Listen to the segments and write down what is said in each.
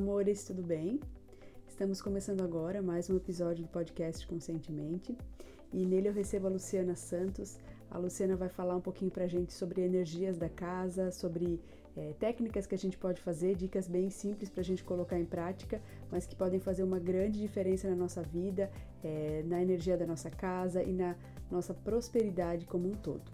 amores, tudo bem? Estamos começando agora mais um episódio do podcast Conscientemente e nele eu recebo a Luciana Santos. A Luciana vai falar um pouquinho pra gente sobre energias da casa, sobre é, técnicas que a gente pode fazer, dicas bem simples para a gente colocar em prática, mas que podem fazer uma grande diferença na nossa vida, é, na energia da nossa casa e na nossa prosperidade como um todo.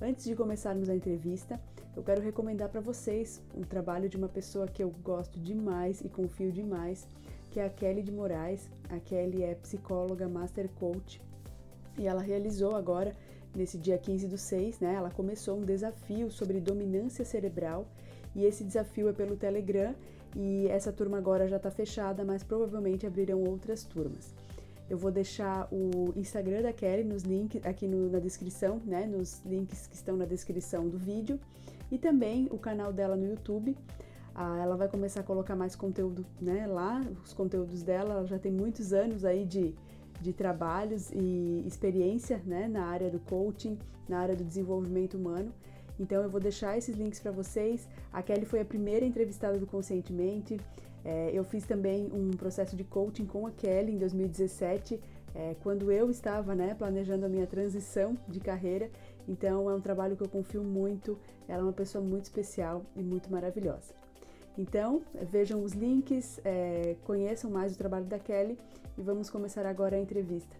Antes de começarmos a entrevista, eu quero recomendar para vocês um trabalho de uma pessoa que eu gosto demais e confio demais, que é a Kelly de Moraes. A Kelly é psicóloga, master coach e ela realizou agora, nesse dia 15 do 6, né, ela começou um desafio sobre dominância cerebral e esse desafio é pelo Telegram e essa turma agora já está fechada, mas provavelmente abrirão outras turmas. Eu vou deixar o Instagram da Kelly nos links aqui no, na descrição, né, nos links que estão na descrição do vídeo e também o canal dela no YouTube. Ah, ela vai começar a colocar mais conteúdo né, lá, os conteúdos dela. Ela já tem muitos anos aí de, de trabalhos e experiência né, na área do coaching, na área do desenvolvimento humano. Então eu vou deixar esses links para vocês. A Kelly foi a primeira entrevistada do Conscientemente. É, eu fiz também um processo de coaching com a Kelly em 2017, é, quando eu estava né, planejando a minha transição de carreira então é um trabalho que eu confio muito. Ela é uma pessoa muito especial e muito maravilhosa. Então vejam os links, é, conheçam mais o trabalho da Kelly e vamos começar agora a entrevista.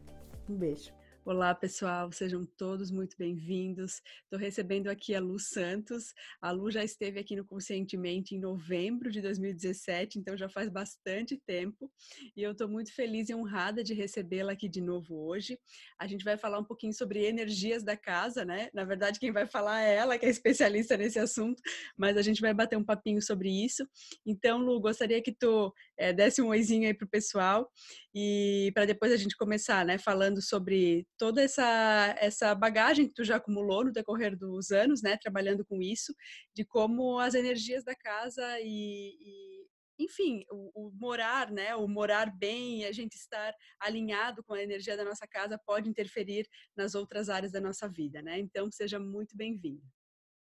Um beijo. Olá, pessoal, sejam todos muito bem-vindos. Estou recebendo aqui a Lu Santos. A Lu já esteve aqui no Conscientemente em novembro de 2017, então já faz bastante tempo. E eu estou muito feliz e honrada de recebê-la aqui de novo hoje. A gente vai falar um pouquinho sobre energias da casa, né? Na verdade, quem vai falar é ela, que é especialista nesse assunto, mas a gente vai bater um papinho sobre isso. Então, Lu, gostaria que tu é, desse um oizinho aí para o pessoal e para depois a gente começar, né, falando sobre toda essa, essa bagagem que tu já acumulou no decorrer dos anos, né, trabalhando com isso, de como as energias da casa e, e enfim, o, o, morar, né, o morar bem, a gente estar alinhado com a energia da nossa casa pode interferir nas outras áreas da nossa vida, né? Então, seja muito bem-vindo.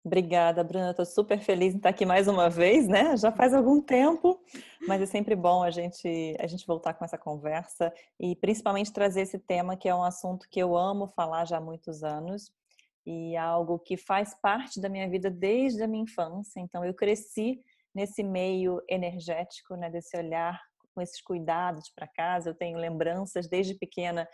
Obrigada, Bruna. Estou super feliz em estar aqui mais uma vez, né? Já faz algum tempo, mas é sempre bom a gente a gente voltar com essa conversa e principalmente trazer esse tema que é um assunto que eu amo falar já há muitos anos e algo que faz parte da minha vida desde a minha infância. Então eu cresci nesse meio energético, né? Desse olhar com esses cuidados para casa. Eu tenho lembranças desde pequena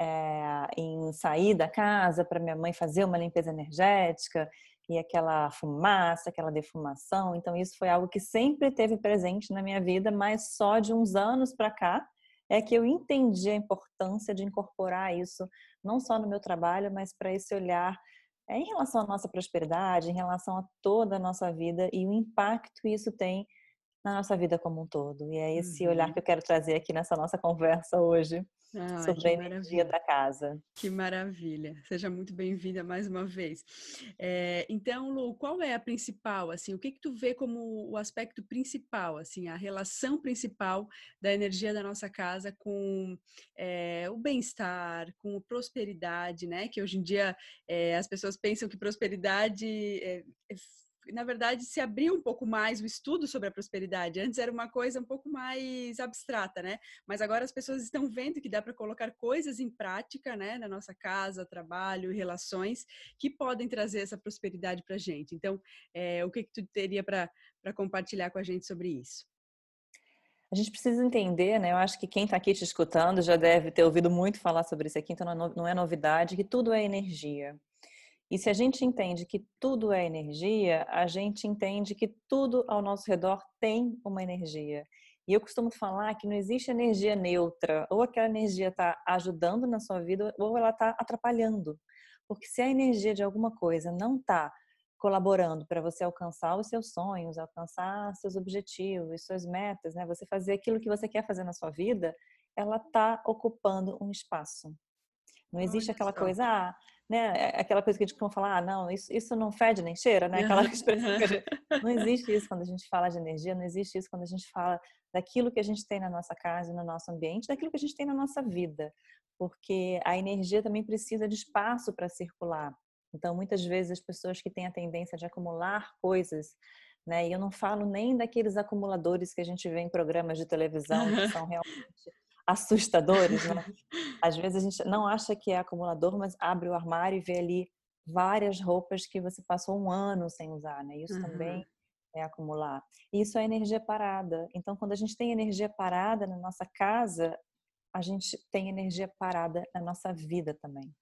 é, em sair da casa para minha mãe fazer uma limpeza energética e aquela fumaça, aquela defumação. Então, isso foi algo que sempre teve presente na minha vida, mas só de uns anos para cá é que eu entendi a importância de incorporar isso, não só no meu trabalho, mas para esse olhar é, em relação à nossa prosperidade, em relação a toda a nossa vida e o impacto que isso tem na nossa vida como um todo. E é esse uhum. olhar que eu quero trazer aqui nessa nossa conversa hoje. Ah, sobre a energia da casa. Que maravilha! Seja muito bem-vinda mais uma vez. É, então, Lu, qual é a principal, assim, o que que tu vê como o aspecto principal, assim, a relação principal da energia da nossa casa com é, o bem-estar, com a prosperidade, né? Que hoje em dia é, as pessoas pensam que prosperidade é na verdade, se abriu um pouco mais o estudo sobre a prosperidade. Antes era uma coisa um pouco mais abstrata, né? Mas agora as pessoas estão vendo que dá para colocar coisas em prática, né, na nossa casa, trabalho, relações, que podem trazer essa prosperidade para a gente. Então, é, o que, que tu teria para compartilhar com a gente sobre isso? A gente precisa entender, né? Eu acho que quem está aqui te escutando já deve ter ouvido muito falar sobre isso aqui, então não é novidade que tudo é energia. E se a gente entende que tudo é energia, a gente entende que tudo ao nosso redor tem uma energia. E eu costumo falar que não existe energia neutra, ou aquela energia está ajudando na sua vida, ou ela está atrapalhando. Porque se a energia de alguma coisa não está colaborando para você alcançar os seus sonhos, alcançar seus objetivos, suas metas, né? Você fazer aquilo que você quer fazer na sua vida, ela está ocupando um espaço. Não existe aquela coisa, ah, né? É aquela coisa que a gente costuma falar, ah, não, isso, isso não fede nem cheira, né? Aquela expressão que a gente... Não existe isso quando a gente fala de energia, não existe isso quando a gente fala daquilo que a gente tem na nossa casa, no nosso ambiente, daquilo que a gente tem na nossa vida. Porque a energia também precisa de espaço para circular. Então, muitas vezes as pessoas que têm a tendência de acumular coisas né? E eu não falo nem daqueles acumuladores que a gente vê em programas de televisão que são realmente assustadores, né? Às vezes a gente não acha que é acumulador, mas abre o armário e vê ali várias roupas que você passou um ano sem usar, né? Isso uhum. também é acumular. Isso é energia parada. Então, quando a gente tem energia parada na nossa casa, a gente tem energia parada na nossa vida também.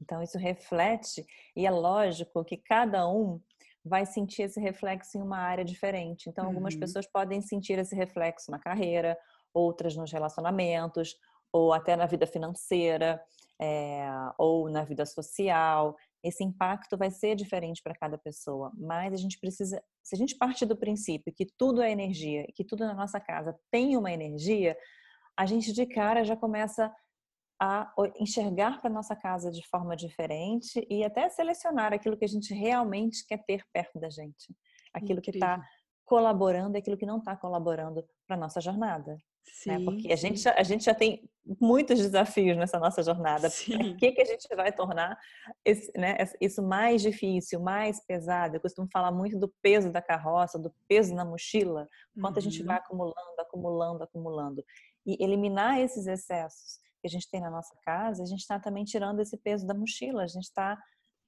Então, isso reflete, e é lógico que cada um vai sentir esse reflexo em uma área diferente. Então, algumas uhum. pessoas podem sentir esse reflexo na carreira, outras nos relacionamentos, ou até na vida financeira, é, ou na vida social. Esse impacto vai ser diferente para cada pessoa, mas a gente precisa, se a gente partir do princípio que tudo é energia, que tudo na nossa casa tem uma energia, a gente de cara já começa a enxergar para nossa casa de forma diferente e até selecionar aquilo que a gente realmente quer ter perto da gente, aquilo Incrível. que está colaborando e aquilo que não está colaborando para nossa jornada. Sim, né? Porque a gente, já, a gente já tem muitos desafios nessa nossa jornada. Por que, que a gente vai tornar esse, né, isso mais difícil, mais pesado? Eu costumo falar muito do peso da carroça, do peso na mochila, quanto uhum. a gente vai uhum. acumulando, acumulando, acumulando. E eliminar esses excessos que a gente tem na nossa casa, a gente está também tirando esse peso da mochila, a gente está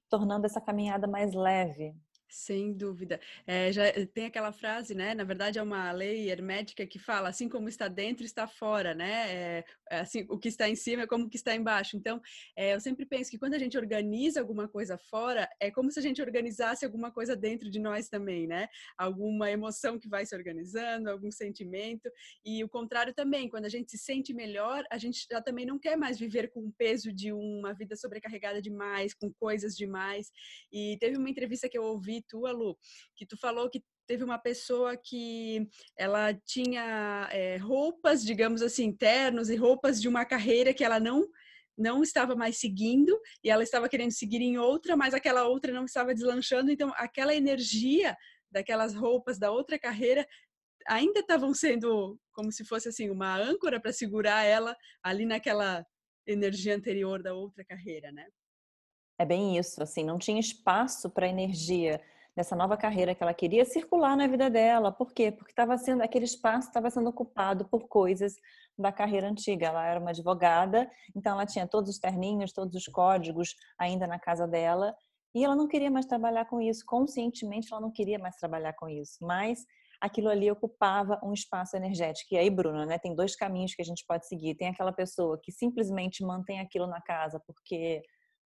tornando essa caminhada mais leve, sem dúvida. É, já eh, tem aquela frase, né? Na verdade, é uma lei hermética que fala assim como está dentro, está fora, né? É, assim, o que está em cima é como o que está embaixo. Então, é, eu sempre penso que quando a gente organiza alguma coisa fora, é como se a gente organizasse alguma coisa dentro de nós também, né? Alguma emoção que vai se organizando, algum sentimento. E o contrário também, quando a gente se sente melhor, a gente já também não quer mais viver com o peso de uma vida sobrecarregada demais, com coisas demais. E teve uma entrevista que eu ouvi tua, Lu, que tu falou que teve uma pessoa que ela tinha é, roupas, digamos assim, ternos e roupas de uma carreira que ela não não estava mais seguindo e ela estava querendo seguir em outra, mas aquela outra não estava deslanchando, então aquela energia daquelas roupas da outra carreira ainda estavam sendo como se fosse assim uma âncora para segurar ela ali naquela energia anterior da outra carreira, né? É bem isso, assim, não tinha espaço para energia dessa nova carreira que ela queria circular na vida dela. Por quê? Porque estava sendo aquele espaço estava sendo ocupado por coisas da carreira antiga. Ela era uma advogada, então ela tinha todos os terninhos, todos os códigos ainda na casa dela, e ela não queria mais trabalhar com isso. Conscientemente ela não queria mais trabalhar com isso, mas aquilo ali ocupava um espaço energético. E aí, Bruna, né, tem dois caminhos que a gente pode seguir. Tem aquela pessoa que simplesmente mantém aquilo na casa porque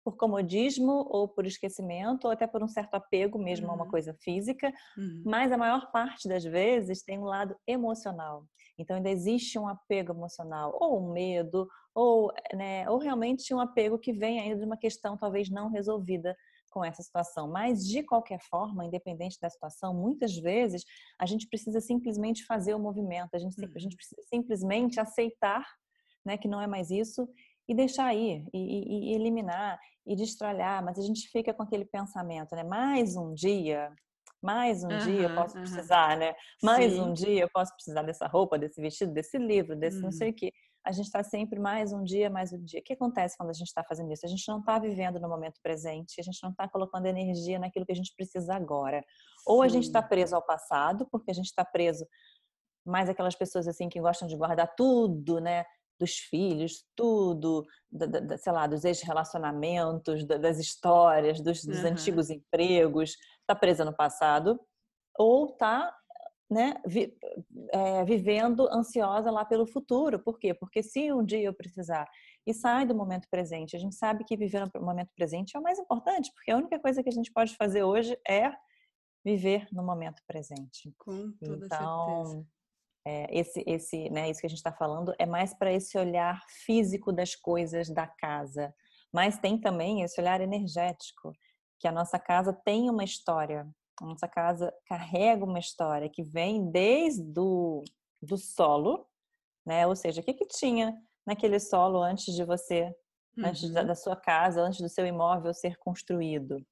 por comodismo ou por esquecimento ou até por um certo apego mesmo uhum. a uma uhum. coisa física, uhum. mas a maior parte das vezes tem um lado emocional. Então ainda existe um apego emocional, ou um medo, ou, né, ou realmente um apego que vem ainda de uma questão talvez não resolvida com essa situação. Mas de qualquer forma, independente da situação, muitas vezes a gente precisa simplesmente fazer o movimento, a gente, a gente uhum. precisa simplesmente aceitar né, que não é mais isso e deixar ir, e, e, e, eliminar, e destralhar, mas a gente fica com aquele pensamento, né? Mais um dia, mais um uhum, dia eu posso uhum. precisar, né? Mais Sim. um dia eu posso precisar dessa roupa, desse vestido, desse livro, desse uhum. não sei o quê. A gente está sempre mais um dia, mais um dia. O que acontece quando a gente está fazendo isso? A gente não está vivendo no momento presente, a gente não está colocando energia naquilo que a gente precisa agora. Ou a gente está preso ao passado, porque a gente está preso mais aquelas pessoas assim que gostam de guardar tudo, né? Dos filhos, tudo, da, da, sei lá, dos ex-relacionamentos, das histórias, dos, dos uhum. antigos empregos, está presa no passado, ou está né, vi, é, vivendo ansiosa lá pelo futuro. Por quê? Porque se um dia eu precisar e sai do momento presente, a gente sabe que viver no momento presente é o mais importante, porque a única coisa que a gente pode fazer hoje é viver no momento presente. Com toda então, certeza é, esse, esse, né, isso que a gente está falando é mais para esse olhar físico das coisas da casa, mas tem também esse olhar energético, que a nossa casa tem uma história, a nossa casa carrega uma história que vem desde do, do solo, né? Ou seja, o que, que tinha naquele solo antes de você, uhum. antes da, da, sua casa, antes do seu imóvel ser construído.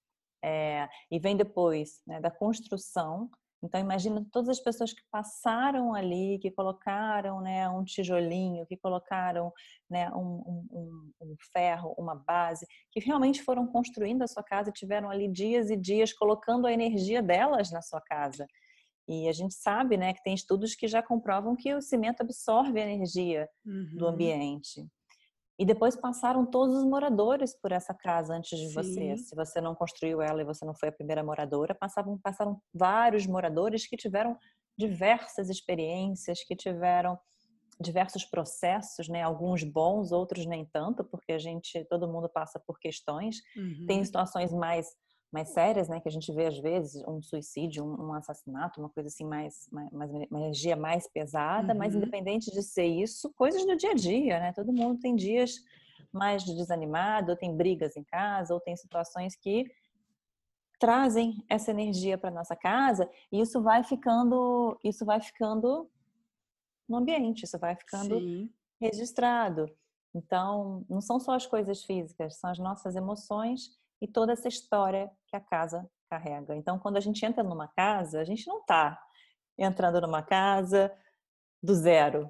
É, e vem depois né, da construção então imagina todas as pessoas que passaram ali, que colocaram né, um tijolinho, que colocaram né, um, um, um, ferro, uma base, que realmente foram construindo a sua casa e tiveram ali dias e dias colocando a energia delas na sua casa. E a gente sabe, né, que tem estudos que já comprovam que o cimento absorve a energia uhum. do ambiente. E depois passaram todos os moradores por essa casa antes de Sim. você. Se você não construiu ela e você não foi a primeira moradora, passavam, passaram vários moradores que tiveram diversas experiências, que tiveram diversos processos, né? Alguns bons, outros nem tanto, porque a gente, todo mundo passa por questões. Uhum. Tem situações mais mais sérias, né, que a gente vê às vezes, um suicídio, um, um assassinato, uma coisa assim mais, mais, uma energia mais pesada, uhum. mas independente de ser isso, coisas do dia a dia, né? Todo mundo tem dias mais desanimado, ou tem brigas em casa, ou tem situações que trazem essa energia para nossa casa, e isso vai ficando, isso vai ficando no ambiente, isso vai ficando Sim. registrado. Então, não são só as coisas físicas, são as nossas emoções e toda essa história que a casa carrega. Então, quando a gente entra numa casa, a gente não está entrando numa casa do zero.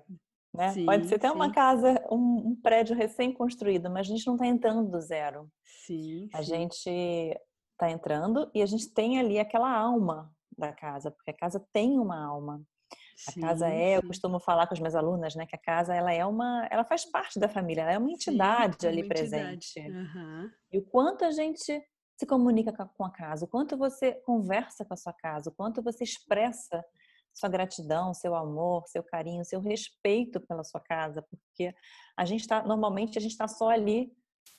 Né? Sim, Pode ser até sim. uma casa, um, um prédio recém-construído, mas a gente não está entrando do zero. Sim, a gente está entrando e a gente tem ali aquela alma da casa, porque a casa tem uma alma. A casa é, eu costumo falar com as minhas alunas, né, que a casa ela é uma, ela faz parte da família, ela é uma entidade sim, ali uma presente. Uhum. E o quanto a gente se comunica com a casa, o quanto você conversa com a sua casa, o quanto você expressa sua gratidão, seu amor, seu carinho, seu respeito pela sua casa, porque a gente está normalmente a gente está só ali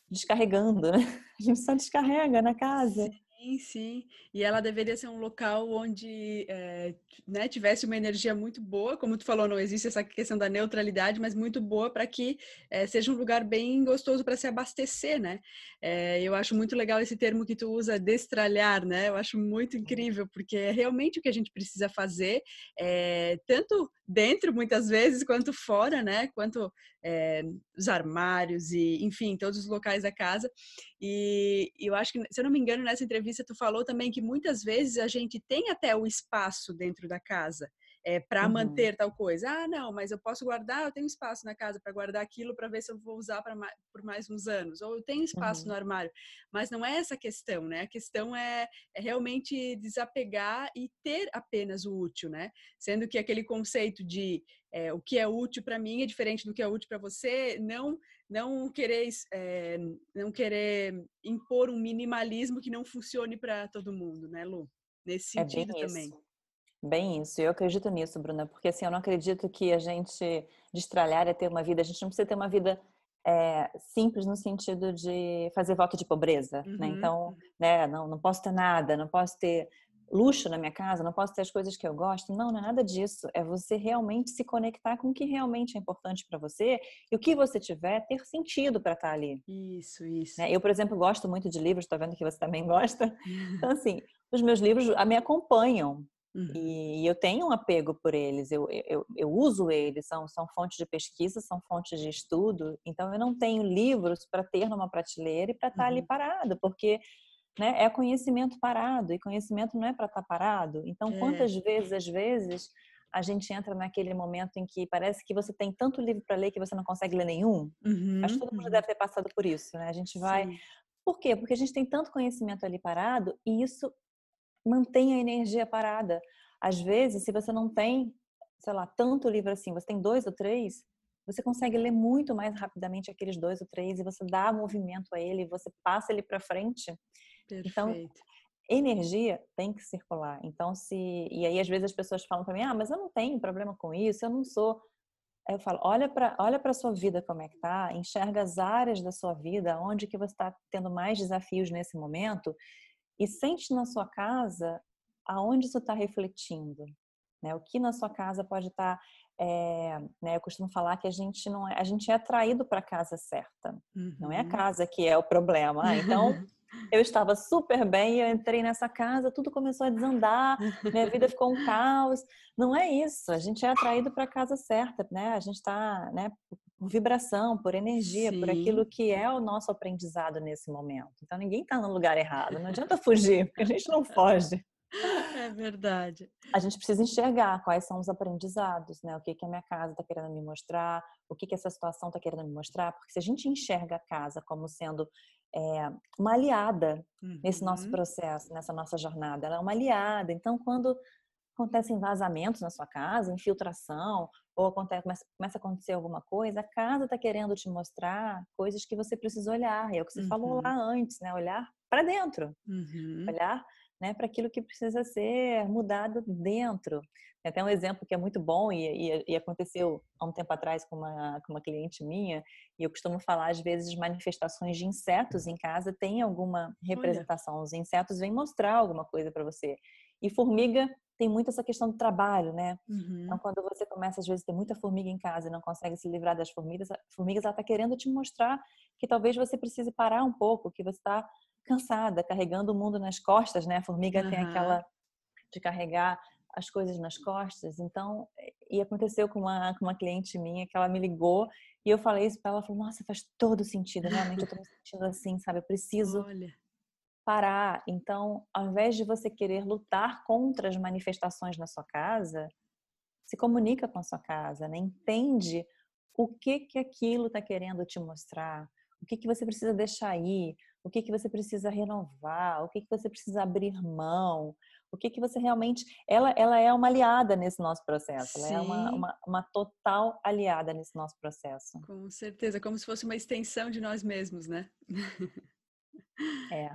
descarregando, né? A gente só descarrega na casa. Sim. Sim. E ela deveria ser um local onde é, né, tivesse uma energia muito boa, como tu falou, não existe essa questão da neutralidade, mas muito boa para que é, seja um lugar bem gostoso para se abastecer, né? É, eu acho muito legal esse termo que tu usa, destralhar, né? Eu acho muito incrível, porque é realmente o que a gente precisa fazer, tanto dentro, muitas vezes, quanto fora, né? Quanto os armários e, enfim, todos os locais da casa. E eu acho que, se eu não me engano, nessa entrevista tu falou também que muitas vezes a gente tem até o espaço dentro da casa é, para uhum. manter tal coisa. Ah, não, mas eu posso guardar, eu tenho espaço na casa para guardar aquilo para ver se eu vou usar por mais uns anos. Ou eu tenho espaço uhum. no armário. Mas não é essa a questão, né? A questão é, é realmente desapegar e ter apenas o útil, né? Sendo que aquele conceito de é, o que é útil para mim é diferente do que é útil para você, não não querer é, não querer impor um minimalismo que não funcione para todo mundo, né, Lu? Nesse é sentido é também. Isso. Bem isso, eu acredito nisso, Bruna, porque assim, eu não acredito que a gente destralhar é ter uma vida, a gente não precisa ter uma vida é, simples no sentido de fazer voto de pobreza, né? uhum. né? Então, né, não, não posso ter nada, não posso ter luxo na minha casa, não posso ter as coisas que eu gosto. Não, não é nada disso. É você realmente se conectar com o que realmente é importante para você e o que você tiver ter sentido para estar tá ali. Isso, isso. Né? Eu, por exemplo, gosto muito de livros, estou vendo que você também gosta. Então, assim, os meus livros me acompanham. Uhum. E eu tenho um apego por eles, eu, eu, eu uso eles, são, são fontes de pesquisa, são fontes de estudo. Então, eu não tenho livros para ter numa prateleira e para estar tá uhum. ali parado, porque né, é conhecimento parado e conhecimento não é para estar tá parado. Então, é. quantas vezes, às vezes, a gente entra naquele momento em que parece que você tem tanto livro para ler que você não consegue ler nenhum? Uhum. Acho que todo mundo uhum. deve ter passado por isso, né? A gente vai. Sim. Por quê? Porque a gente tem tanto conhecimento ali parado e isso mantém a energia parada. Às vezes, se você não tem, sei lá, tanto livro assim, você tem dois ou três, você consegue ler muito mais rapidamente aqueles dois ou três e você dá movimento a ele, você passa ele para frente. Então, Perfeito. Então, energia tem que circular. Então, se e aí às vezes as pessoas falam para mim: "Ah, mas eu não tenho problema com isso, eu não sou Aí eu falo, olha para olha para sua vida como é que tá, enxerga as áreas da sua vida onde que você está tendo mais desafios nesse momento e sente na sua casa aonde isso está refletindo, né? O que na sua casa pode estar, tá, é, né? Eu costumo falar que a gente não é, a gente é atraído para a casa certa, uhum. não é a uhum. casa que é o problema. Então eu estava super bem, eu entrei nessa casa, tudo começou a desandar, minha vida ficou um caos. Não é isso, a gente é atraído para a casa certa, né? A gente está, né? Por vibração, por energia, Sim. por aquilo que é o nosso aprendizado nesse momento. Então ninguém está no lugar errado, não adianta fugir, porque a gente não foge. É verdade. A gente precisa enxergar quais são os aprendizados, né? O que, que a minha casa está querendo me mostrar, o que, que essa situação está querendo me mostrar, porque se a gente enxerga a casa como sendo é, uma aliada uhum. nesse nosso uhum. processo, nessa nossa jornada, ela é uma aliada. Então, quando acontecem vazamentos na sua casa, infiltração, ou acontece, começa, começa a acontecer alguma coisa, a casa está querendo te mostrar coisas que você precisa olhar. É o que você uhum. falou lá antes, né? Olhar para dentro. Uhum. Olhar né, para aquilo que precisa ser mudado dentro. Tem até um exemplo que é muito bom e, e, e, aconteceu há um tempo atrás com uma, com uma cliente minha, e eu costumo falar, às vezes, manifestações de insetos em casa tem alguma representação. Olha. Os insetos vêm mostrar alguma coisa para você. E formiga tem muito essa questão do trabalho, né? Uhum. Então, quando você começa, às vezes, a ter muita formiga em casa e não consegue se livrar das formigas, a formigas, ela está querendo te mostrar que talvez você precise parar um pouco, que você está cansada, carregando o mundo nas costas, né? A formiga uhum. tem aquela de carregar as coisas nas costas. Então, e aconteceu com uma, com uma cliente minha que ela me ligou e eu falei isso para ela, ela falou: "Nossa, faz todo sentido, realmente eu tô me sentindo assim, sabe? Eu preciso Olha. Parar". Então, ao invés de você querer lutar contra as manifestações na sua casa, se comunica com a sua casa, né? Entende o que que aquilo está querendo te mostrar, o que que você precisa deixar aí, o que que você precisa renovar, o que que você precisa abrir mão, o que que você realmente ela ela é uma aliada nesse nosso processo ela é uma, uma, uma, total aliada nesse nosso processo com certeza como se fosse uma extensão de nós mesmos né é,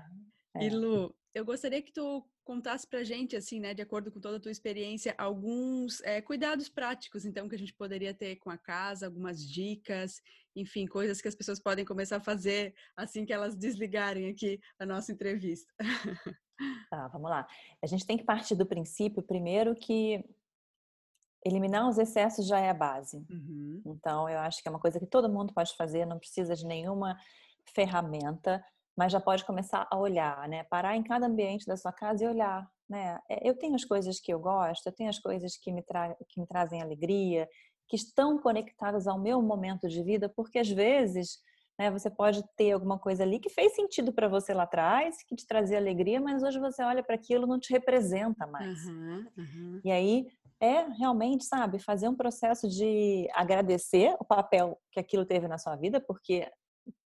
é. e Lu eu gostaria que tu contasse pra gente assim né de acordo com toda a tua experiência alguns é, cuidados práticos então que a gente poderia ter com a casa algumas dicas enfim coisas que as pessoas podem começar a fazer assim que elas desligarem aqui a nossa entrevista Tá, vamos lá. A gente tem que partir do princípio, primeiro, que eliminar os excessos já é a base. Uhum. Então, eu acho que é uma coisa que todo mundo pode fazer, não precisa de nenhuma ferramenta, mas já pode começar a olhar, né? Parar em cada ambiente da sua casa e olhar, né? É, eu tenho as coisas que eu gosto, eu tenho as coisas que me, tra que me trazem alegria, que estão conectadas ao meu momento de vida, porque às vezes né? Você pode ter alguma coisa ali que fez sentido para você lá atrás, que te trazia alegria, mas hoje você olha para aquilo não te representa mais. Uhum, uhum. E aí é realmente, sabe, fazer um processo de agradecer o papel que aquilo teve na sua vida, porque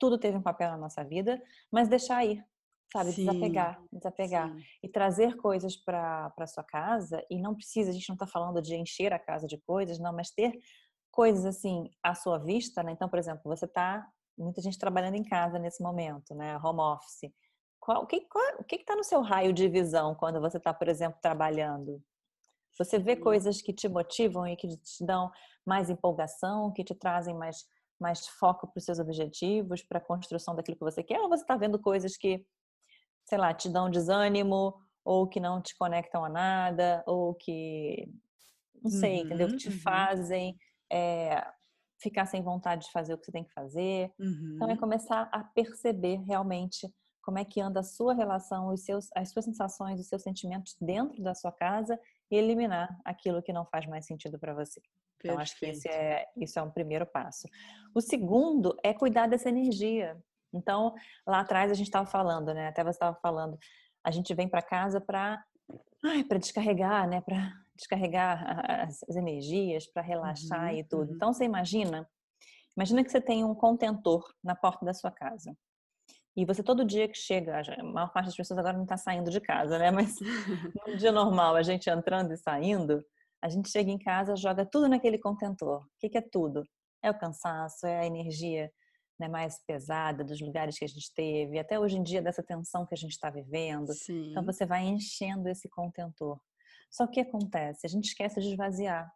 tudo teve um papel na nossa vida, mas deixar ir, sabe, Sim. desapegar, desapegar Sim. e trazer coisas para para sua casa e não precisa, a gente não está falando de encher a casa de coisas, não, mas ter coisas assim à sua vista, né? Então, por exemplo, você está muita gente trabalhando em casa nesse momento, né? Home office. Qual, o que o que está no seu raio de visão quando você está, por exemplo, trabalhando? Você vê coisas que te motivam e que te dão mais empolgação, que te trazem mais, mais foco para os seus objetivos, para a construção daquilo que você quer? Ou você está vendo coisas que, sei lá, te dão desânimo, ou que não te conectam a nada, ou que, não sei, uhum, entendeu? Que te uhum. fazem é, ficar sem vontade de fazer o que você tem que fazer. Uhum. Então é uhum. começar a perceber realmente como é que anda a sua relação, os seus, as suas sensações, os seus sentimentos dentro da sua casa e eliminar aquilo que não faz mais sentido para você. Perfeito. Então acho que esse é, isso é um primeiro passo. O segundo é cuidar dessa energia. Então lá atrás a gente estava falando, né? Até você estava falando, a gente vem para casa para para descarregar, né? Para descarregar as, as energias, para relaxar uhum, e tudo. Uhum. Então você imagina, imagina que você tem um contentor na porta da sua casa. E você todo dia que chega, a maior parte das pessoas agora não está saindo de casa, né? Mas no dia normal, a gente entrando e saindo, a gente chega em casa, joga tudo naquele contentor. O que, que é tudo? É o cansaço, é a energia né, mais pesada dos lugares que a gente teve, até hoje em dia dessa tensão que a gente está vivendo. Então, Sim. Então você vai enchendo esse contentor. Só que o que acontece? A gente esquece de esvaziar.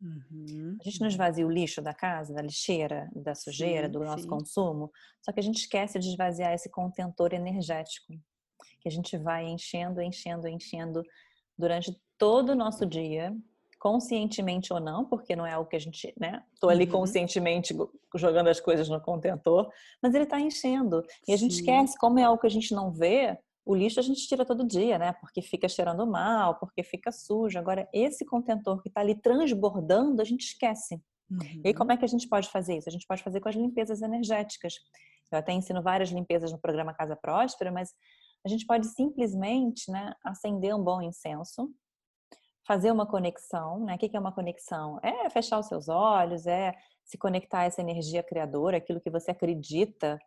Uhum. A gente não esvazia o lixo da casa, da lixeira, da sujeira, sim, do nosso sim. consumo, só que a gente esquece de esvaziar esse contentor energético, que a gente vai enchendo, enchendo, enchendo durante todo o nosso dia, conscientemente ou não, porque não é algo que a gente, né? Tô ali uhum. conscientemente jogando as coisas no contentor, mas ele está enchendo. E a gente Sim. esquece, como é algo que a gente não vê, o lixo a gente tira todo dia, né? Porque fica cheirando mal, porque fica sujo. Agora, esse contentor que está ali transbordando, a gente esquece. Uhum. E como é que a gente pode fazer isso? A gente pode fazer com as limpezas energéticas. Eu até ensino várias limpezas no programa Casa Próspera, mas a gente pode simplesmente né, acender um bom incenso, fazer uma conexão. Né? O que é uma conexão? É fechar os seus olhos, é se conectar a essa energia criadora, aquilo que você acredita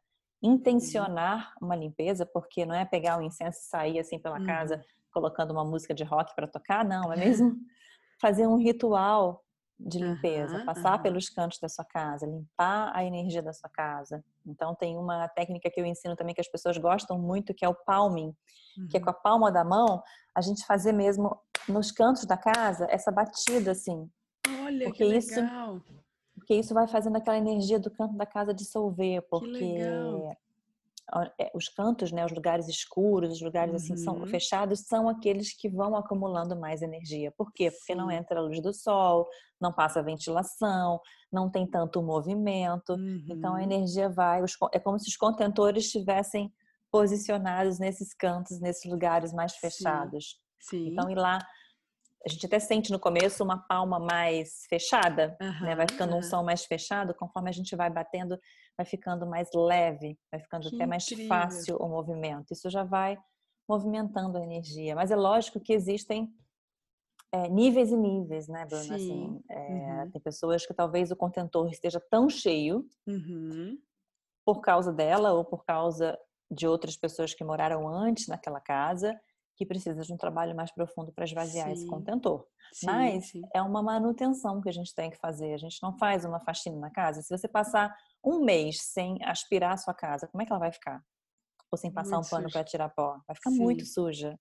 intencionar uma limpeza, porque não é pegar o incenso e sair assim pela uhum. casa colocando uma música de rock para tocar, não, é mesmo fazer um ritual de limpeza, uhum, passar uhum. pelos cantos da sua casa, limpar a energia da sua casa. Então tem uma técnica que eu ensino também que as pessoas gostam muito, que é o palming, uhum. que é com a palma da mão, a gente fazer mesmo nos cantos da casa essa batida assim. Olha porque que legal. Isso, porque isso vai fazendo aquela energia do canto da casa dissolver, porque é, os cantos, né, os lugares escuros, os lugares assim são uhum. fechados, são aqueles que vão acumulando mais energia. Por quê? Porque Sim. não entra a luz do sol, não passa ventilação, não tem tanto movimento. Uhum. Então a uhum. energia vai, é como se os contentores estivessem posicionados nesses cantos, nesses lugares mais fechados. Sim. Sim. Então ir lá a gente até sente no começo uma palma mais fechada, uhum, né? Vai ficando uhum. um som mais fechado, conforme a gente vai batendo, vai ficando mais leve, vai ficando que até mais incrível. fácil o movimento. Isso já vai movimentando a energia. Mas é lógico que existem é, níveis e níveis, né, Bruna? Assim, é, uhum. Tem pessoas que talvez o contentor esteja tão cheio uhum. por causa dela ou por causa de outras pessoas que moraram antes naquela casa que precisa de um trabalho mais profundo para esvaziar sim. esse contentor. Sim, Mas sim. é uma manutenção que a gente tem que fazer. A gente não faz uma faxina na casa. Se você passar um mês sem aspirar a sua casa, como é que ela vai ficar? Ou sem passar muito um pano para tirar pó? Vai ficar muito suja.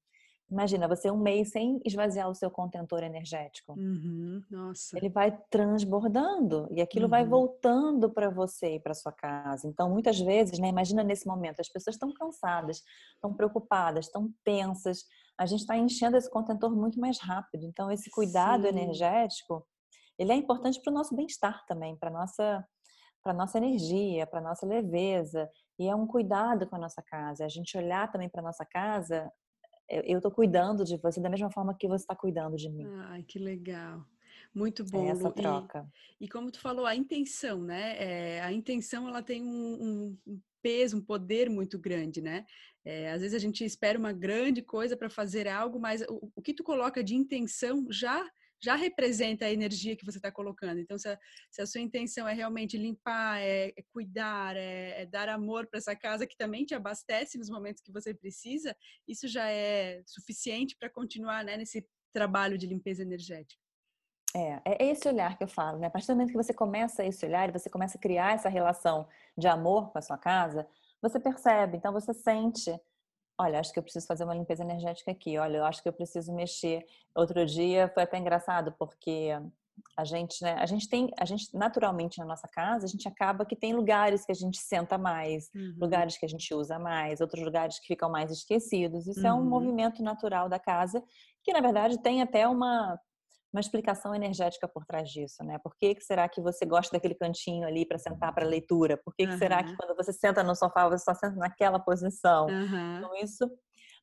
Imagina, você um mês sem esvaziar o seu contentor energético. Uhum, nossa. Ele vai transbordando e aquilo uhum. vai voltando para você e para sua casa. Então, muitas vezes, né, imagina nesse momento, as pessoas estão cansadas, estão preocupadas, estão tensas. A gente está enchendo esse contentor muito mais rápido. Então, esse cuidado Sim. energético, ele é importante para o nosso bem-estar também, para nossa para nossa energia, para nossa leveza, e é um cuidado com a nossa casa. A gente olhar também para nossa casa eu estou cuidando de você da mesma forma que você está cuidando de mim. Ai, que legal. Muito bom. É essa troca. E, e, como tu falou, a intenção, né? É, a intenção ela tem um, um, peso, um poder muito grande, né? É, às vezes a gente espera uma grande coisa para fazer algo, mas o, o, que tu coloca de intenção já já representa a energia que você está colocando. Então, se a, se a, sua intenção é realmente limpar, é, é cuidar, é, é, dar amor para essa casa que também te abastece nos momentos que você precisa, isso já é suficiente para continuar né, nesse trabalho de limpeza energética. É, é esse olhar que eu falo, né? A partir do momento que você começa esse olhar e você começa a criar essa relação de amor com a sua casa, você percebe, então você sente olha, acho que eu preciso fazer uma limpeza energética aqui, olha, eu acho que eu preciso mexer. Outro dia foi até engraçado porque a gente, né, a gente tem, a gente naturalmente na nossa casa, a gente acaba que tem lugares que a gente senta mais, uhum. lugares que a gente usa mais, outros lugares que ficam mais esquecidos. Isso uhum. é um uhum. movimento natural da casa, que na verdade tem até uma uma explicação energética por trás disso, né? Por que, que será que você gosta daquele cantinho ali para sentar para leitura? Por que, que será que quando você senta no sofá você só senta naquela posição? Uhum. Então isso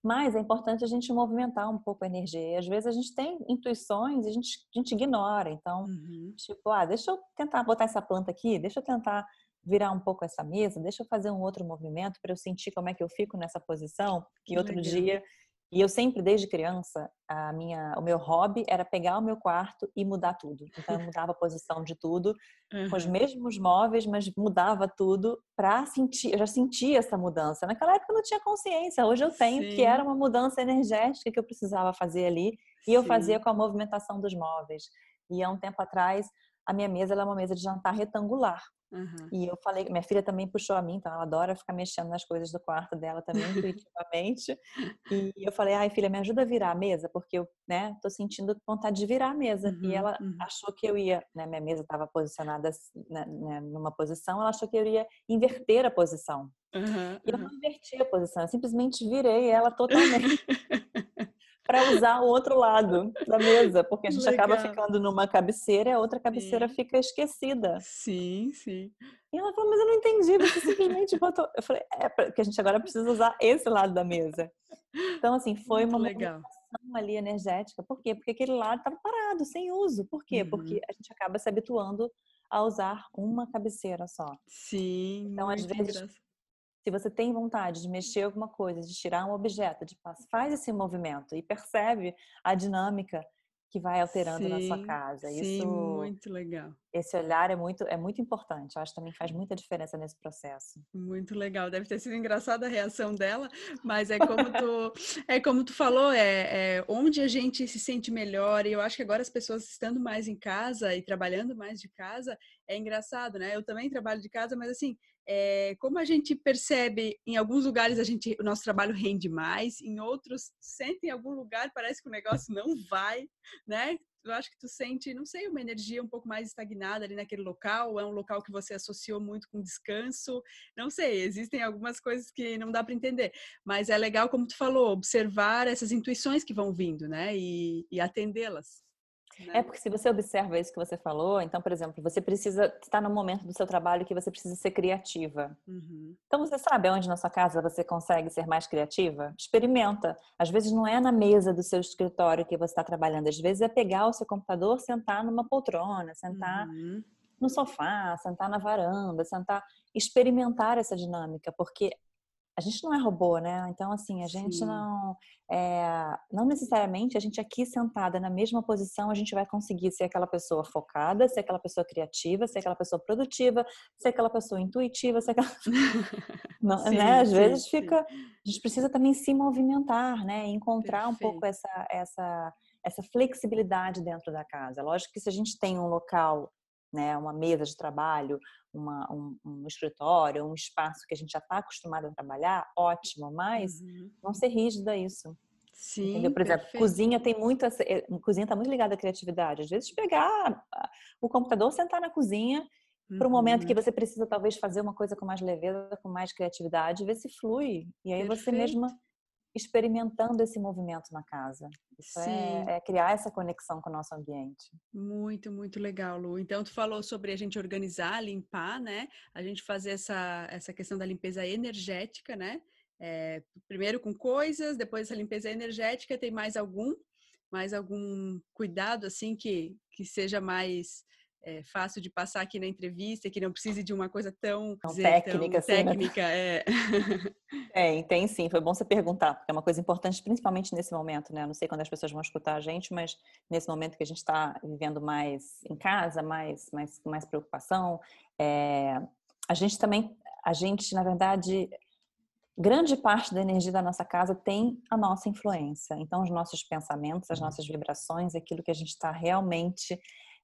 mas é importante a gente movimentar um pouco a energia. E às vezes a gente tem intuições e a gente, a gente ignora. Então, uhum. tipo, ah, deixa eu tentar botar essa planta aqui, deixa eu tentar virar um pouco essa mesa, deixa eu fazer um outro movimento para eu sentir como é que eu fico nessa posição. Que e outro legal. dia e eu sempre, desde criança, a minha, o meu hobby era pegar o meu quarto e mudar tudo. Então eu mudava a posição de tudo, uhum. com os mesmos móveis, mas mudava tudo para sentir. Eu já sentia essa mudança. Naquela época eu não tinha consciência. Hoje eu tenho Sim. que era uma mudança energética que eu precisava fazer ali e eu fazia com a movimentação dos móveis. E há um tempo atrás a minha mesa é uma mesa de jantar retangular. Uhum. E eu falei, minha filha também puxou a mim, então ela adora ficar mexendo nas coisas do quarto dela também, intuitivamente. e eu falei, ai filha, me ajuda a virar a mesa, porque eu, né, tô sentindo vontade de virar a mesa. Uhum, e ela uhum. achou que eu ia, né, minha mesa estava posicionada né, né, numa posição, ela achou que eu ia inverter a posição. e eu não inverti a posição, eu simplesmente virei ela totalmente. para usar o outro lado da mesa, porque a gente Legal. acaba ficando numa cabeceira e a outra cabeceira sim. fica esquecida. Sim, sim. E ela falou, mas eu não entendi, você simplesmente botou. Eu falei, é, porque a gente agora precisa usar esse lado da mesa. Então, assim, foi Muito uma legal. ali energética. Por quê? Porque aquele lado estava parado, sem uso. Por quê? Uhum. Porque a gente acaba se habituando a usar uma cabeceira só. Sim. Então, às vezes, engraçado. Se você tem vontade de mexer alguma coisa, de tirar um objeto, de faz esse movimento e percebe a dinâmica que vai alterando sim, na sua casa. Sim, Isso, muito legal. Esse olhar é muito, é muito importante. Eu acho que também faz muita diferença nesse processo. Muito legal. Deve ter sido engraçada a reação dela, mas é como tu, é como tu falou, é, é onde a gente se sente melhor. E eu acho que agora as pessoas estando mais em casa e trabalhando mais de casa é engraçado, né? Eu também trabalho de casa, mas assim é, como a gente percebe, em alguns lugares a gente, o nosso trabalho rende mais, em outros, sente em algum lugar, parece que o negócio não vai, né? Eu acho que tu sente, não sei, uma energia um pouco mais estagnada ali naquele local, é um local que você associou muito com descanso, não sei, existem algumas coisas que não dá para entender, mas é legal, como tu falou, observar essas intuições que vão vindo, né? E, e atendê-las. Né? É porque se você observa isso que você falou, então, por exemplo, você precisa estar no momento do seu trabalho que você precisa ser criativa. Uhum. Então, você sabe onde na sua casa você consegue ser mais criativa? Experimenta. Às vezes não é na mesa do seu escritório que você está trabalhando, às vezes é pegar o seu computador, sentar numa poltrona, sentar uhum. no sofá, sentar na varanda, sentar, experimentar essa dinâmica, porque a gente não é robô, né? Então, assim, a gente Sim. não. É, não necessariamente a gente aqui sentada na mesma posição, a gente vai conseguir ser aquela pessoa focada, ser aquela pessoa criativa, ser aquela pessoa produtiva, ser aquela pessoa intuitiva, ser aquela. não, sim, né? Às sim, vezes sim. fica. A gente precisa também se movimentar, né? Encontrar Perfeito. um pouco essa, essa, essa flexibilidade dentro da casa. Lógico que se a gente tem um local né, uma mesa de trabalho, uma, um, um, escritório, um espaço que a gente já está acostumado a trabalhar, ótimo, mas uhum. não ser rígido a isso. Sim, Entendeu? Por exemplo, perfeito. cozinha tem muito, eh, cozinha está muito ligada à criatividade. Às vezes pegar o computador, sentar na cozinha para um momento que uhum. você precisa talvez fazer uma coisa com mais leveza, com mais criatividade, ver se flui. E aí perfeito. você mesma experimentando esse movimento na casa. Isso é, é, criar essa conexão com o nosso ambiente. Muito, muito legal, Lu. Então, tu falou sobre a gente organizar, limpar, né? A gente fazer essa, essa questão da limpeza energética, né? É, primeiro com coisas, depois essa limpeza energética. Tem mais algum? Mais algum cuidado, assim, que, que seja mais é, fácil de passar aqui na entrevista, que não precise de uma coisa tão, dizer, técnica, tão assim, né? técnica, né? é. Tem, tem sim. Foi bom você perguntar, porque é uma coisa importante, principalmente nesse momento, né? Eu não sei quando as pessoas vão escutar a gente, mas nesse momento que a gente está vivendo mais em casa, mais, mais, mais preocupação, é, a gente também, a gente, na verdade, grande parte da energia da nossa casa tem a nossa influência. Então, os nossos pensamentos, as uhum. nossas vibrações, aquilo que a gente está realmente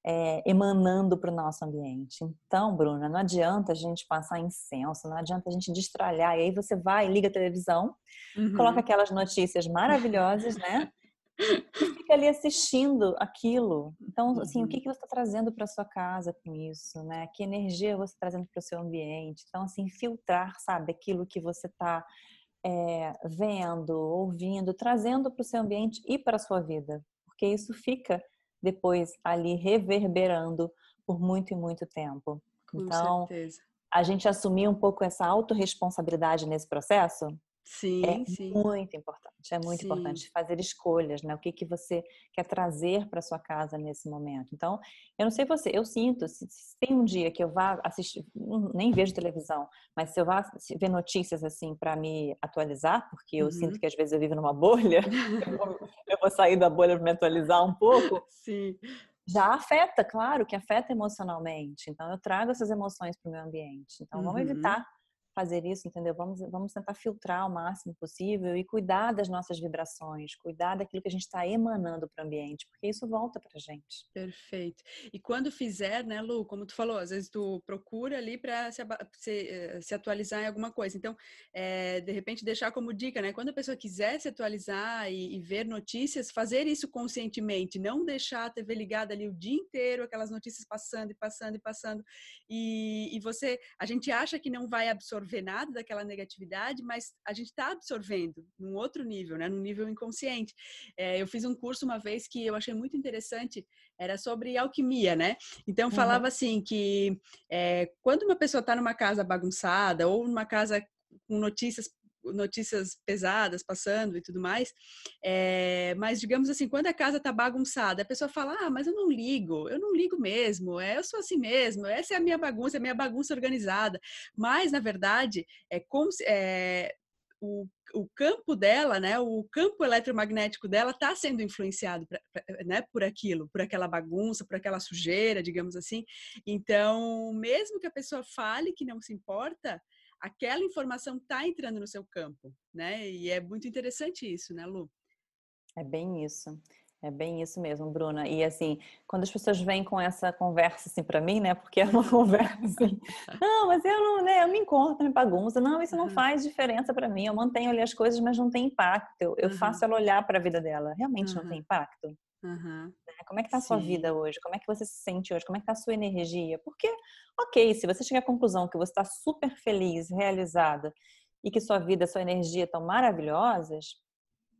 é, emanando para o nosso ambiente. Então, Bruna, não adianta a gente passar incenso, não adianta a gente destralhar. E aí você vai, liga a televisão, uhum. coloca aquelas notícias maravilhosas, né? E fica ali assistindo aquilo. Então, assim, uhum. o que, que você está trazendo para sua casa com isso, né? Que energia você está trazendo para o seu ambiente? Então, assim, filtrar, sabe, aquilo que você está é, vendo, ouvindo, trazendo para o seu ambiente e para a sua vida. Porque isso fica depois ali reverberando por muito e muito tempo. Com então, certeza. a gente assumir um pouco essa autorresponsabilidade nesse processo Sim, é sim. muito importante. É muito sim. importante fazer escolhas, né? O que que você quer trazer para sua casa nesse momento. Então, eu não sei você, eu sinto se, se, tem um dia que eu vá assistir, nem vejo televisão, mas se eu vá ver notícias assim para me atualizar, porque eu uhum. sinto que às vezes eu vivo numa bolha, eu, vou, eu vou sair da bolha para me atualizar um pouco. Sim já afeta, claro que afeta emocionalmente. Então, eu trago essas emoções para o meu ambiente. Então, vamos uhum. evitar fazer isso, entendeu? Vamos, vamos tentar filtrar o máximo possível e cuidar das nossas vibrações, cuidar daquilo que a gente está emanando para o ambiente, porque isso volta para a gente. Perfeito. E quando fizer, né, Lu, como tu falou, às vezes tu procura ali para se, se, eh, se, atualizar em alguma coisa. Então, é, de repente, deixar como dica, né? Quando a pessoa quiser se atualizar e, e ver notícias, fazer isso conscientemente, não deixar a TV ligada ali o dia inteiro, aquelas notícias passando e passando e passando. E, e você, a gente acha que não vai absorver absorver nada daquela negatividade, mas a gente está absorvendo num outro nível, né? Num nível inconsciente. É, eu fiz um curso uma vez que eu achei muito interessante, era sobre alquimia, né? Então falava uhum. assim que é, quando uma pessoa está numa casa bagunçada ou numa casa com notícias notícias pesadas passando e tudo mais. É, mas, digamos assim, quando a casa tá bagunçada, a pessoa fala: Ah, mas eu não ligo, eu não ligo mesmo, é, eu sou assim mesmo, essa é a minha bagunça, é a minha bagunça organizada. Mas, na verdade, é como se, é, o, o campo dela, né, o campo eletromagnético dela está sendo influenciado pra, pra, né, por aquilo, por aquela bagunça, por aquela sujeira, digamos assim. Então, mesmo que a pessoa fale que não se importa, aquela informação está entrando no seu campo, né? E é muito interessante isso, né, Lu? É bem isso. É bem isso mesmo, Bruna. E assim, quando as pessoas vêm com essa conversa assim para mim, né? Porque é uma conversa assim, não, mas eu não, né? Eu me encontro, me bagunça. Não, isso não faz diferença para mim. Eu mantenho ali as coisas, mas não tem impacto. Eu, eu faço ela olhar para a vida dela. Realmente não tem impacto. Uhum. Como é que tá a sua Sim. vida hoje? Como é que você se sente hoje? Como é que tá a sua energia? Porque, ok, se você chegar à conclusão que você está super feliz, realizada e que sua vida, sua energia estão maravilhosas,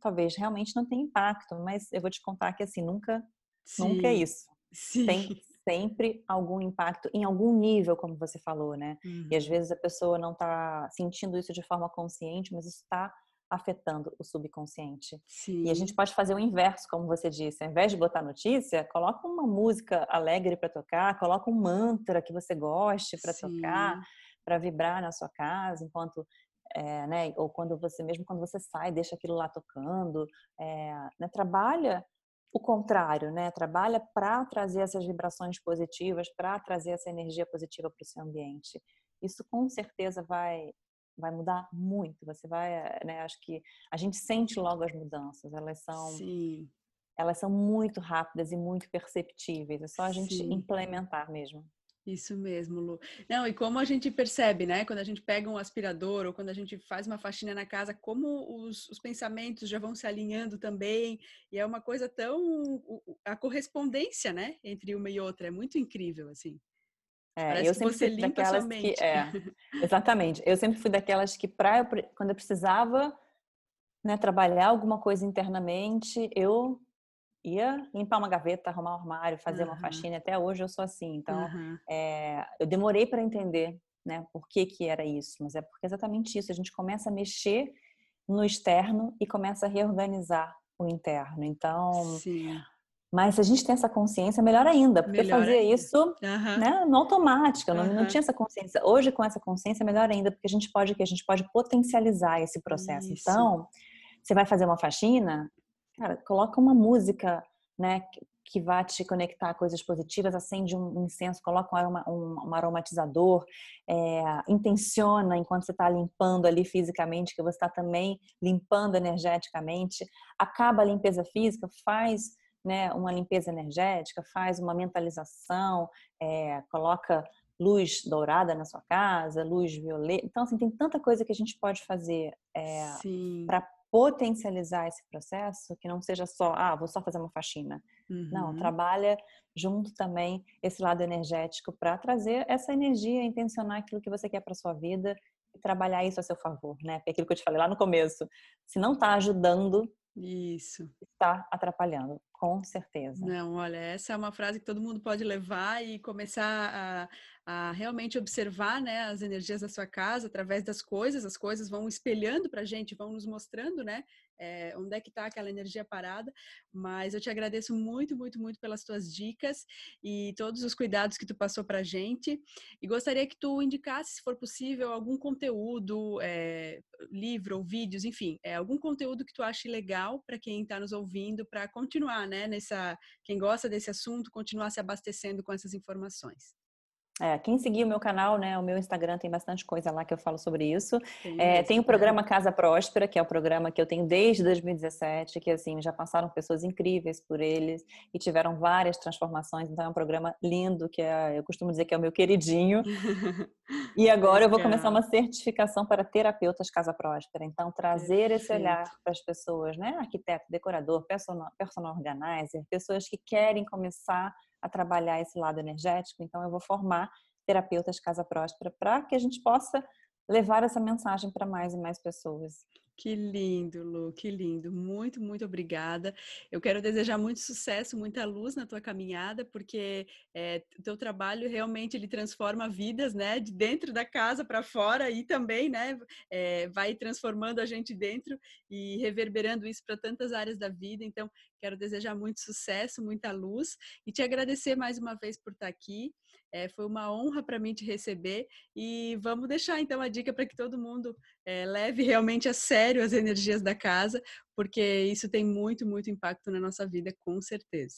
talvez realmente não tenha impacto, mas eu vou te contar que assim, nunca, Sim. nunca é isso. Sim. Tem sempre algum impacto em algum nível, como você falou, né? Uhum. E às uhum. vezes a pessoa não está sentindo isso de forma consciente, mas isso está afetando o subconsciente. Sim. E a gente pode fazer o inverso, como você disse. Ao invés de botar notícia, coloca uma música alegre para tocar, coloca um mantra que você goste para tocar, para vibrar na sua casa, enquanto é, né? Ou quando você, mesmo quando você sai, deixa aquilo lá tocando, é, né? Trabalha o contrário, né? Trabalha para trazer essas vibrações positivas, para trazer essa energia positiva para o seu ambiente. Isso com certeza vai vai mudar muito. Você vai, né? Acho que a gente sente logo as mudanças. Elas são Sim. elas são muito rápidas e muito perceptíveis. É só a gente Sim. implementar mesmo. Isso mesmo, Lu. Não, e como a gente percebe, né? Quando a gente pega um aspirador ou quando a gente faz uma faxina na casa, como os, os pensamentos já vão se alinhando também. E é uma coisa tão. A correspondência, né? Entre uma e outra é muito incrível, assim. É, Parece eu sempre fui daquelas que. É, exatamente. Eu sempre fui daquelas que, pra, quando eu precisava né, trabalhar alguma coisa internamente, eu ia limpar uma gaveta, arrumar um armário, fazer uhum. uma faxina. Até hoje eu sou assim. Então, uhum. é, eu demorei para entender, né, por que que era isso. Mas é porque é exatamente isso. A gente começa a mexer no externo e começa a reorganizar o interno. Então, Sim. Mas se a gente tem essa consciência, melhor ainda, porque melhor fazia ainda. isso uhum. né, no automático, não, não, tinha essa consciência. Hoje, com essa consciência, melhor ainda, porque a gente pode que a gente pode potencializar esse processo. Isso. Então, você vai fazer uma faxina, cara, coloca uma música, né, que vai te conectar a coisas positivas, acende um incenso, coloca um, aroma, um, um aromatizador, é, intenciona enquanto você está limpando ali fisicamente, que você está também limpando energeticamente, acaba a limpeza física, faz né, uma limpeza energética, faz uma mentalização, é, coloca luz dourada na sua casa, luz violeta. Então, assim, tem tanta coisa que a gente pode fazer é, para potencializar esse processo, que não seja só, ah, vou só fazer uma faxina. Uhum. Não, trabalha junto também esse lado energético para trazer essa energia, intencionar aquilo que você quer para sua vida e trabalhar isso a seu favor, né? Porque aquilo que eu te falei lá no começo, se não está ajudando, isso está atrapalhando, com certeza. Não, olha, essa é uma frase que todo mundo pode levar e começar a, a realmente observar né, as energias da sua casa através das coisas, as coisas vão espelhando para a gente, vão nos mostrando né, é, onde é que está aquela energia parada, mas eu te agradeço muito, muito, muito pelas tuas dicas e todos os cuidados que tu passou para a gente e gostaria que tu indicasse, se for possível, algum conteúdo, é, livro ou vídeos, enfim, é, algum conteúdo que tu ache legal para quem está nos ouvindo, para continuar, né, nessa, quem gosta desse assunto, continuar se abastecendo com essas informações. É, quem seguir o meu canal, né, o meu Instagram tem bastante coisa lá que eu falo sobre isso. É, tem o programa Casa Próspera, que é o programa que eu tenho desde 2017, que assim já passaram pessoas incríveis por eles e tiveram várias transformações. Então é um programa lindo que é, eu costumo dizer que é o meu queridinho. e agora eu vou começar uma certificação para terapeutas Casa Próspera. Então trazer Perfeito. esse olhar para as pessoas, né, arquiteto, decorador, personal, personal organizer, pessoas que querem começar a trabalhar esse lado energético. Então, eu vou formar terapeutas Casa Próspera para que a gente possa levar essa mensagem para mais e mais pessoas. Que lindo, Lu, que lindo. Muito, muito obrigada. Eu quero desejar muito sucesso, muita luz na tua caminhada, porque é, teu trabalho realmente ele transforma vidas, né, de dentro da casa para fora e também, né, é, vai transformando a gente dentro e reverberando isso para tantas áreas da vida. Então, quero desejar muito sucesso, muita luz e te agradecer mais uma vez por estar aqui. É, foi uma honra para mim te receber e vamos deixar então a dica para que todo mundo é, leve realmente a sério as energias da casa, porque isso tem muito, muito impacto na nossa vida, com certeza.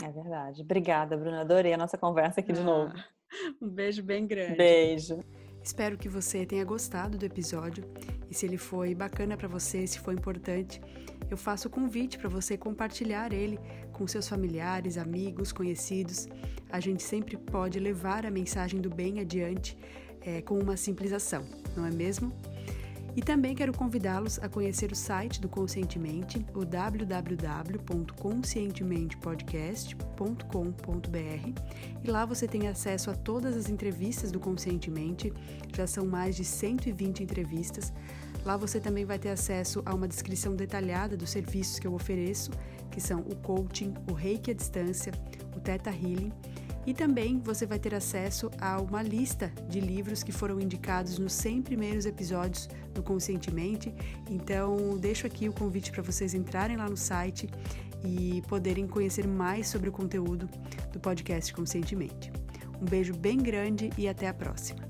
É verdade. Obrigada, Bruna. Adorei a nossa conversa aqui ah, de novo. Um beijo bem grande. Beijo. Espero que você tenha gostado do episódio e se ele foi bacana para você, se foi importante, eu faço o convite para você compartilhar ele com seus familiares, amigos, conhecidos. A gente sempre pode levar a mensagem do bem adiante é, com uma simples ação, não é mesmo? E também quero convidá-los a conhecer o site do Conscientemente, o www.conscientementepodcast.com.br. E lá você tem acesso a todas as entrevistas do Conscientemente, já são mais de 120 entrevistas. Lá você também vai ter acesso a uma descrição detalhada dos serviços que eu ofereço, que são o coaching, o reiki à distância, o Theta Healing e também você vai ter acesso a uma lista de livros que foram indicados nos 100 primeiros episódios do Conscientemente. Então, deixo aqui o convite para vocês entrarem lá no site e poderem conhecer mais sobre o conteúdo do podcast Conscientemente. Um beijo bem grande e até a próxima.